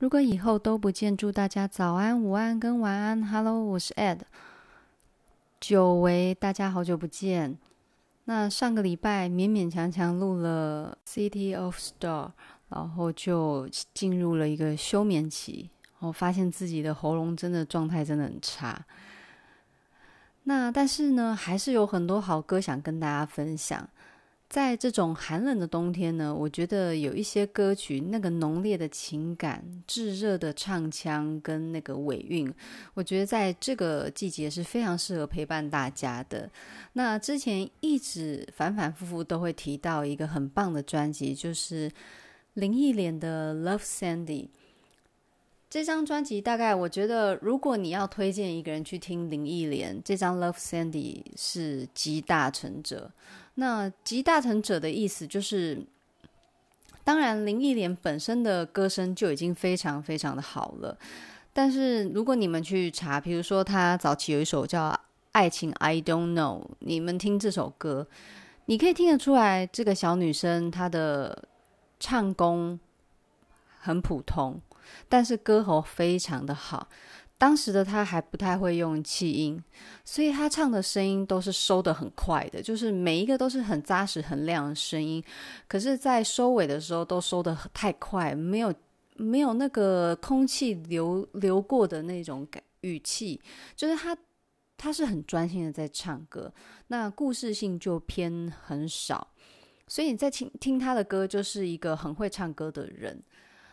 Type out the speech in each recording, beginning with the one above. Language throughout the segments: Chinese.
如果以后都不见，祝大家早安、午安跟晚安。Hello，我是 Ed，久违，大家好久不见。那上个礼拜勉勉强强录了《City of Stars》，然后就进入了一个休眠期。我发现自己的喉咙真的状态真的很差。那但是呢，还是有很多好歌想跟大家分享。在这种寒冷的冬天呢，我觉得有一些歌曲，那个浓烈的情感、炙热的唱腔跟那个尾韵，我觉得在这个季节是非常适合陪伴大家的。那之前一直反反复复都会提到一个很棒的专辑，就是林忆莲的《Love Sandy》。这张专辑大概我觉得，如果你要推荐一个人去听林忆莲，这张《Love Sandy》是集大成者。那集大成者的意思就是，当然林忆莲本身的歌声就已经非常非常的好了，但是如果你们去查，比如说她早期有一首叫《爱情 I Don't Know》，你们听这首歌，你可以听得出来，这个小女生她的唱功很普通。但是歌喉非常的好，当时的他还不太会用气音，所以他唱的声音都是收得很快的，就是每一个都是很扎实、很亮的声音。可是，在收尾的时候都收得太快，没有没有那个空气流流过的那种感语气，就是他他是很专心的在唱歌，那故事性就偏很少，所以你在听听他的歌，就是一个很会唱歌的人。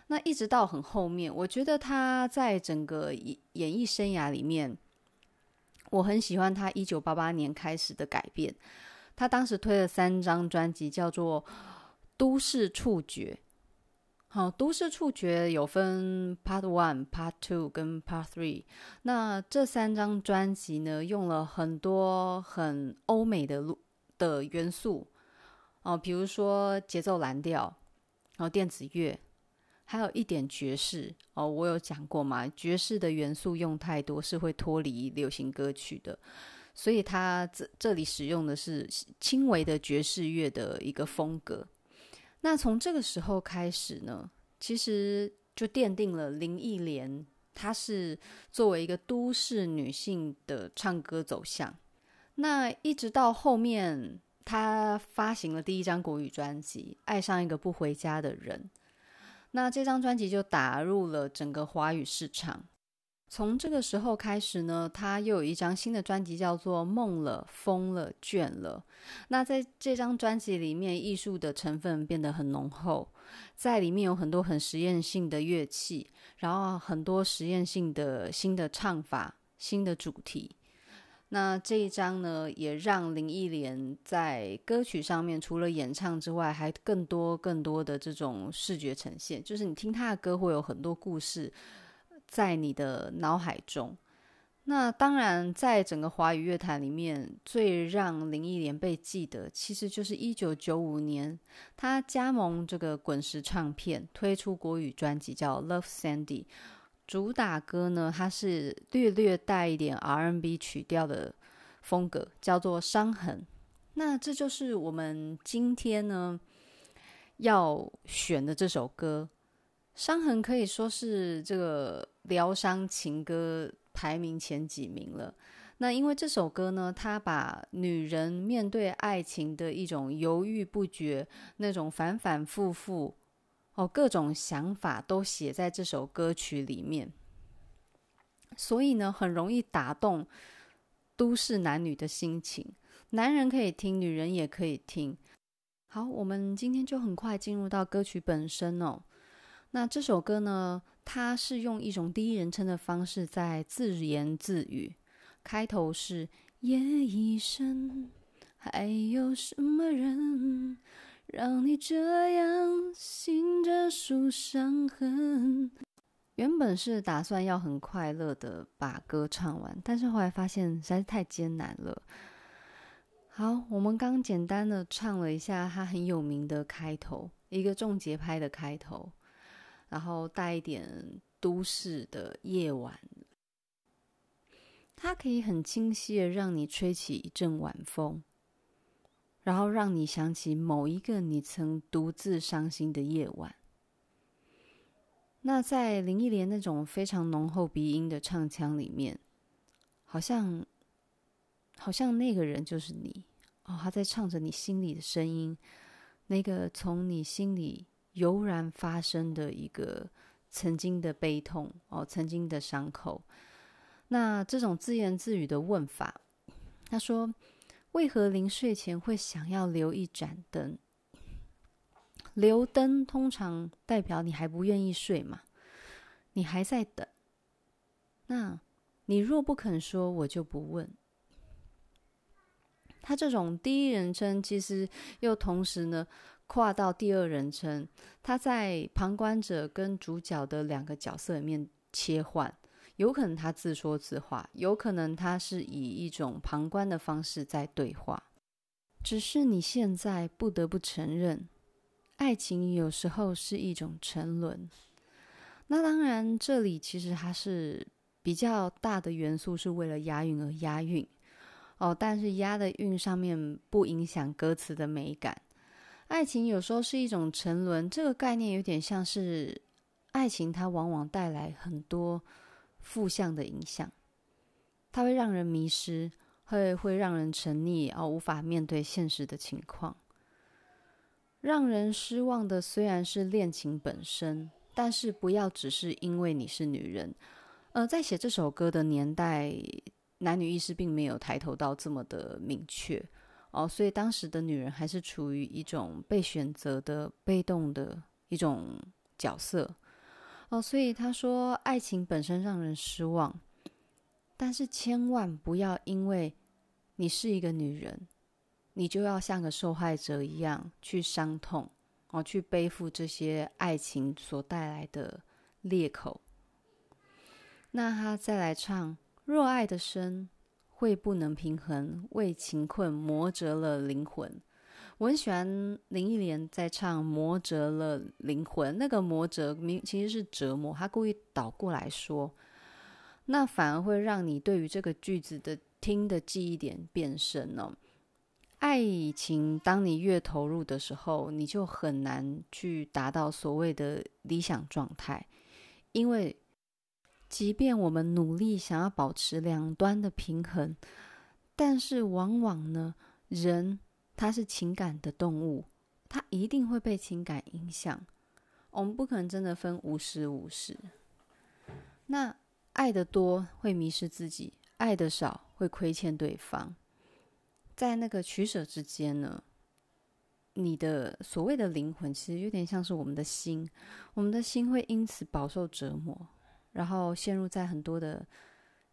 那一直到很后面，我觉得他在整个演演艺生涯里面，我很喜欢他一九八八年开始的改变。他当时推了三张专辑，叫做《都市触觉》。好，《都市触觉》有分 Part One、Part Two 跟 Part Three。那这三张专辑呢，用了很多很欧美的路的元素哦，比如说节奏蓝调，然后电子乐。还有一点爵士哦，我有讲过嘛，爵士的元素用太多是会脱离流行歌曲的，所以他这这里使用的是轻微的爵士乐的一个风格。那从这个时候开始呢，其实就奠定了林忆莲她是作为一个都市女性的唱歌走向。那一直到后面，她发行了第一张国语专辑《爱上一个不回家的人》。那这张专辑就打入了整个华语市场。从这个时候开始呢，他又有一张新的专辑，叫做《梦了、疯了、倦了》。那在这张专辑里面，艺术的成分变得很浓厚，在里面有很多很实验性的乐器，然后很多实验性的新的唱法、新的主题。那这一张呢，也让林忆莲在歌曲上面除了演唱之外，还更多更多的这种视觉呈现，就是你听她的歌会有很多故事在你的脑海中。那当然，在整个华语乐坛里面，最让林忆莲被记得，其实就是一九九五年她加盟这个滚石唱片，推出国语专辑叫《Love Sandy》。主打歌呢，它是略略带一点 R&B 曲调的风格，叫做《伤痕》。那这就是我们今天呢要选的这首歌，《伤痕》可以说是这个疗伤情歌排名前几名了。那因为这首歌呢，它把女人面对爱情的一种犹豫不决，那种反反复复。哦，各种想法都写在这首歌曲里面，所以呢，很容易打动都市男女的心情。男人可以听，女人也可以听。好，我们今天就很快进入到歌曲本身哦。那这首歌呢，它是用一种第一人称的方式在自言自语，开头是夜已深，还有什么人？让你这样醒着数伤痕。原本是打算要很快乐的把歌唱完，但是后来发现实在是太艰难了。好，我们刚简单的唱了一下它很有名的开头，一个重节拍的开头，然后带一点都市的夜晚，它可以很清晰的让你吹起一阵晚风。然后让你想起某一个你曾独自伤心的夜晚。那在林忆莲那种非常浓厚鼻音的唱腔里面，好像好像那个人就是你哦，他在唱着你心里的声音，那个从你心里油然发生的一个曾经的悲痛哦，曾经的伤口。那这种自言自语的问法，他说：“为何临睡前会想要留一盏灯？留灯通常代表你还不愿意睡嘛，你还在等。那你若不肯说，我就不问。”他这种第一人称，其实又同时呢跨到第二人称，他在旁观者跟主角的两个角色里面切换。有可能他自说自话，有可能他是以一种旁观的方式在对话。只是你现在不得不承认，爱情有时候是一种沉沦。那当然，这里其实它是比较大的元素，是为了押韵而押韵哦。但是押的韵上面不影响歌词的美感。爱情有时候是一种沉沦，这个概念有点像是爱情，它往往带来很多。负向的影响，它会让人迷失，会会让人沉溺，而、无法面对现实的情况。让人失望的虽然是恋情本身，但是不要只是因为你是女人。呃，在写这首歌的年代，男女意识并没有抬头到这么的明确哦，所以当时的女人还是处于一种被选择的被动的一种角色。哦，所以他说，爱情本身让人失望，但是千万不要因为你是一个女人，你就要像个受害者一样去伤痛，哦，去背负这些爱情所带来的裂口。那他再来唱，若爱的深，会不能平衡，为情困磨折了灵魂。我很喜欢林忆莲在唱“磨折了灵魂”，那个“磨折”明其实是折磨，他故意倒过来说，那反而会让你对于这个句子的听的记忆点变深了、哦。爱情，当你越投入的时候，你就很难去达到所谓的理想状态，因为即便我们努力想要保持两端的平衡，但是往往呢，人。他是情感的动物，他一定会被情感影响。我们不可能真的分无时无事。那爱得多会迷失自己，爱得少会亏欠对方。在那个取舍之间呢，你的所谓的灵魂，其实有点像是我们的心。我们的心会因此饱受折磨，然后陷入在很多的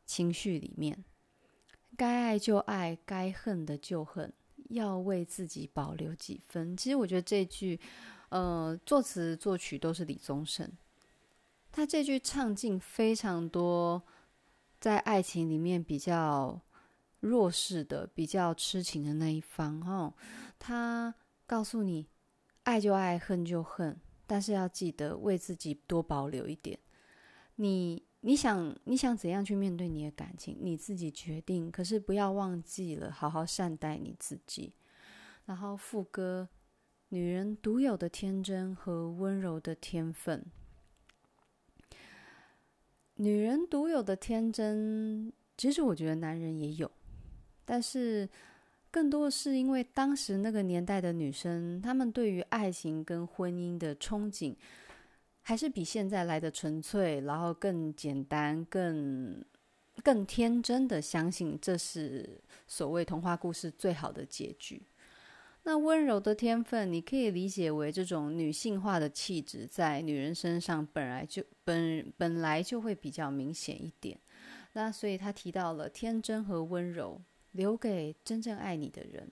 情绪里面。该爱就爱，该恨的就恨。要为自己保留几分。其实我觉得这句，呃，作词作曲都是李宗盛。他这句唱尽非常多在爱情里面比较弱势的、比较痴情的那一方。哦，他告诉你，爱就爱，恨就恨，但是要记得为自己多保留一点。你。你想，你想怎样去面对你的感情，你自己决定。可是不要忘记了好好善待你自己。然后副歌，女人独有的天真和温柔的天分。女人独有的天真，其实我觉得男人也有，但是更多的是因为当时那个年代的女生，她们对于爱情跟婚姻的憧憬。还是比现在来的纯粹，然后更简单、更更天真的相信这是所谓童话故事最好的结局。那温柔的天分，你可以理解为这种女性化的气质，在女人身上本来就本本来就会比较明显一点。那所以他提到了天真和温柔，留给真正爱你的人。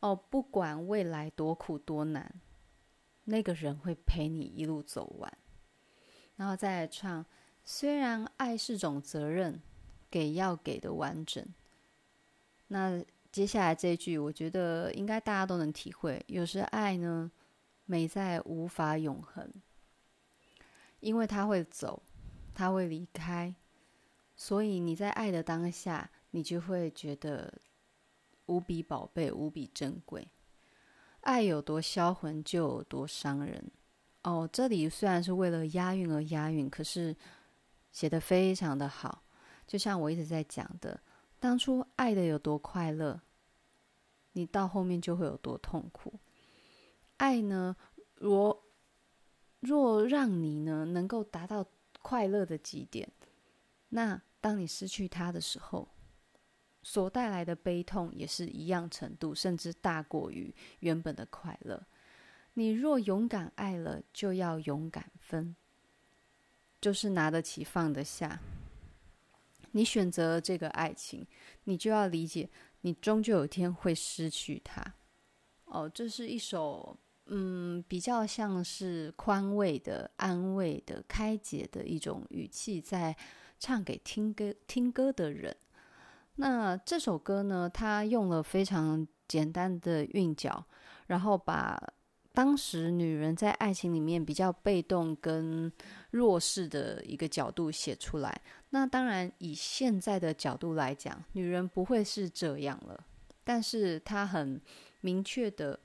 哦，不管未来多苦多难。那个人会陪你一路走完，然后再来唱。虽然爱是种责任，给要给的完整。那接下来这一句，我觉得应该大家都能体会。有时爱呢，美在无法永恒，因为他会走，他会离开，所以你在爱的当下，你就会觉得无比宝贝，无比珍贵。爱有多销魂，就有多伤人。哦，这里虽然是为了押韵而押韵，可是写的非常的好。就像我一直在讲的，当初爱的有多快乐，你到后面就会有多痛苦。爱呢，若若让你呢能够达到快乐的极点，那当你失去它的时候，所带来的悲痛也是一样程度，甚至大过于原本的快乐。你若勇敢爱了，就要勇敢分，就是拿得起放得下。你选择了这个爱情，你就要理解，你终究有一天会失去它。哦，这是一首嗯，比较像是宽慰的、安慰的、开解的一种语气，在唱给听歌听歌的人。那这首歌呢，它用了非常简单的韵脚，然后把。当时女人在爱情里面比较被动跟弱势的一个角度写出来，那当然以现在的角度来讲，女人不会是这样了，但是她很明确的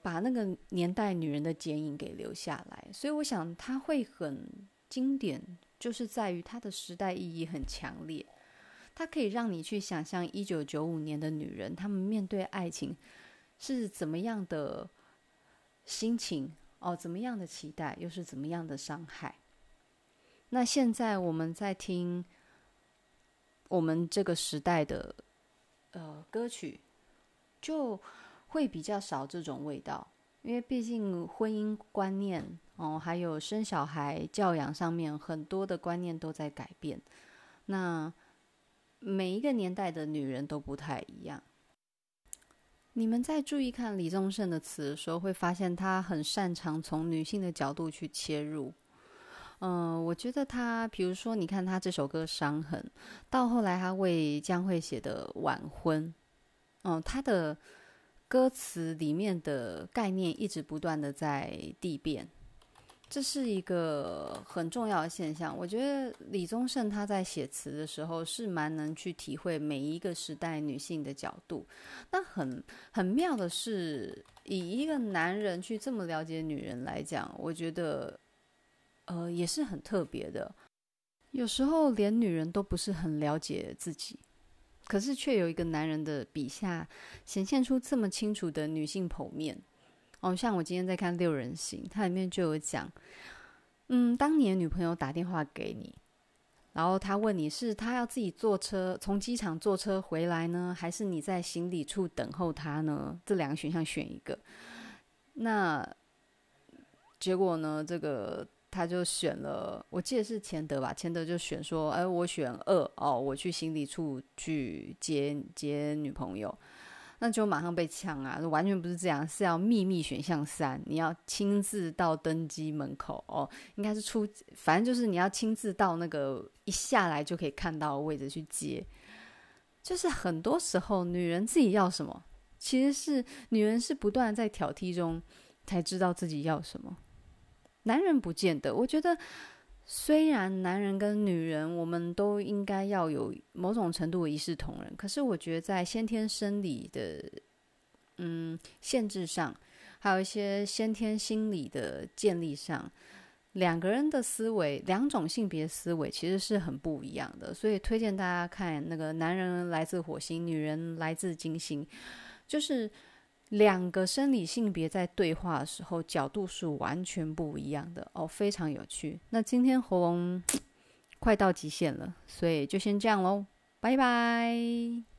把那个年代女人的剪影给留下来，所以我想她会很经典，就是在于她的时代意义很强烈，它可以让你去想象一九九五年的女人，她们面对爱情。是怎么样的心情哦？怎么样的期待，又是怎么样的伤害？那现在我们在听我们这个时代的呃歌曲，就会比较少这种味道，因为毕竟婚姻观念哦，还有生小孩教养上面很多的观念都在改变。那每一个年代的女人都不太一样。你们在注意看李宗盛的词的时候，会发现他很擅长从女性的角度去切入。嗯、我觉得他，比如说，你看他这首歌《伤痕》，到后来他为江蕙写的《晚婚》，嗯、他的歌词里面的概念一直不断的在递变。这是一个很重要的现象。我觉得李宗盛他在写词的时候是蛮能去体会每一个时代女性的角度。那很很妙的是，以一个男人去这么了解女人来讲，我觉得呃也是很特别的。有时候连女人都不是很了解自己，可是却有一个男人的笔下显现出这么清楚的女性剖面。哦，像我今天在看《六人行》，它里面就有讲，嗯，当你的女朋友打电话给你，然后他问你是他要自己坐车从机场坐车回来呢，还是你在行李处等候他呢？这两个选项选一个。那结果呢？这个他就选了，我记得是钱德吧？钱德就选说，哎，我选二哦，我去行李处去接接女朋友。那就马上被呛啊！完全不是这样，是要秘密选项三，你要亲自到登机门口哦，应该是出，反正就是你要亲自到那个一下来就可以看到的位置去接。就是很多时候，女人自己要什么，其实是女人是不断在挑剔中才知道自己要什么，男人不见得。我觉得。虽然男人跟女人，我们都应该要有某种程度的一视同仁，可是我觉得在先天生理的嗯限制上，还有一些先天心理的建立上，两个人的思维，两种性别思维其实是很不一样的。所以推荐大家看那个男人来自火星，女人来自金星，就是。两个生理性别在对话的时候，角度是完全不一样的哦，非常有趣。那今天喉咙 快到极限了，所以就先这样喽，拜拜。